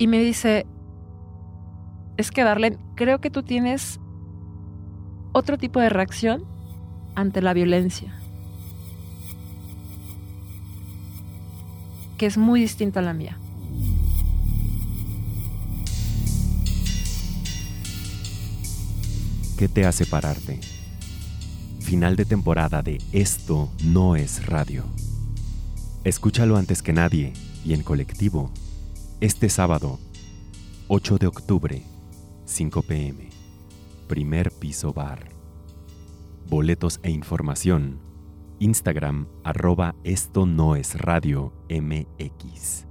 Y me dice, es que Darlene, creo que tú tienes otro tipo de reacción ante la violencia, que es muy distinta a la mía. ¿Qué te hace pararte? Final de temporada de Esto no es radio. Escúchalo antes que nadie y en colectivo este sábado, 8 de octubre, 5 pm, primer piso bar. Boletos e información, Instagram arroba esto no radio MX.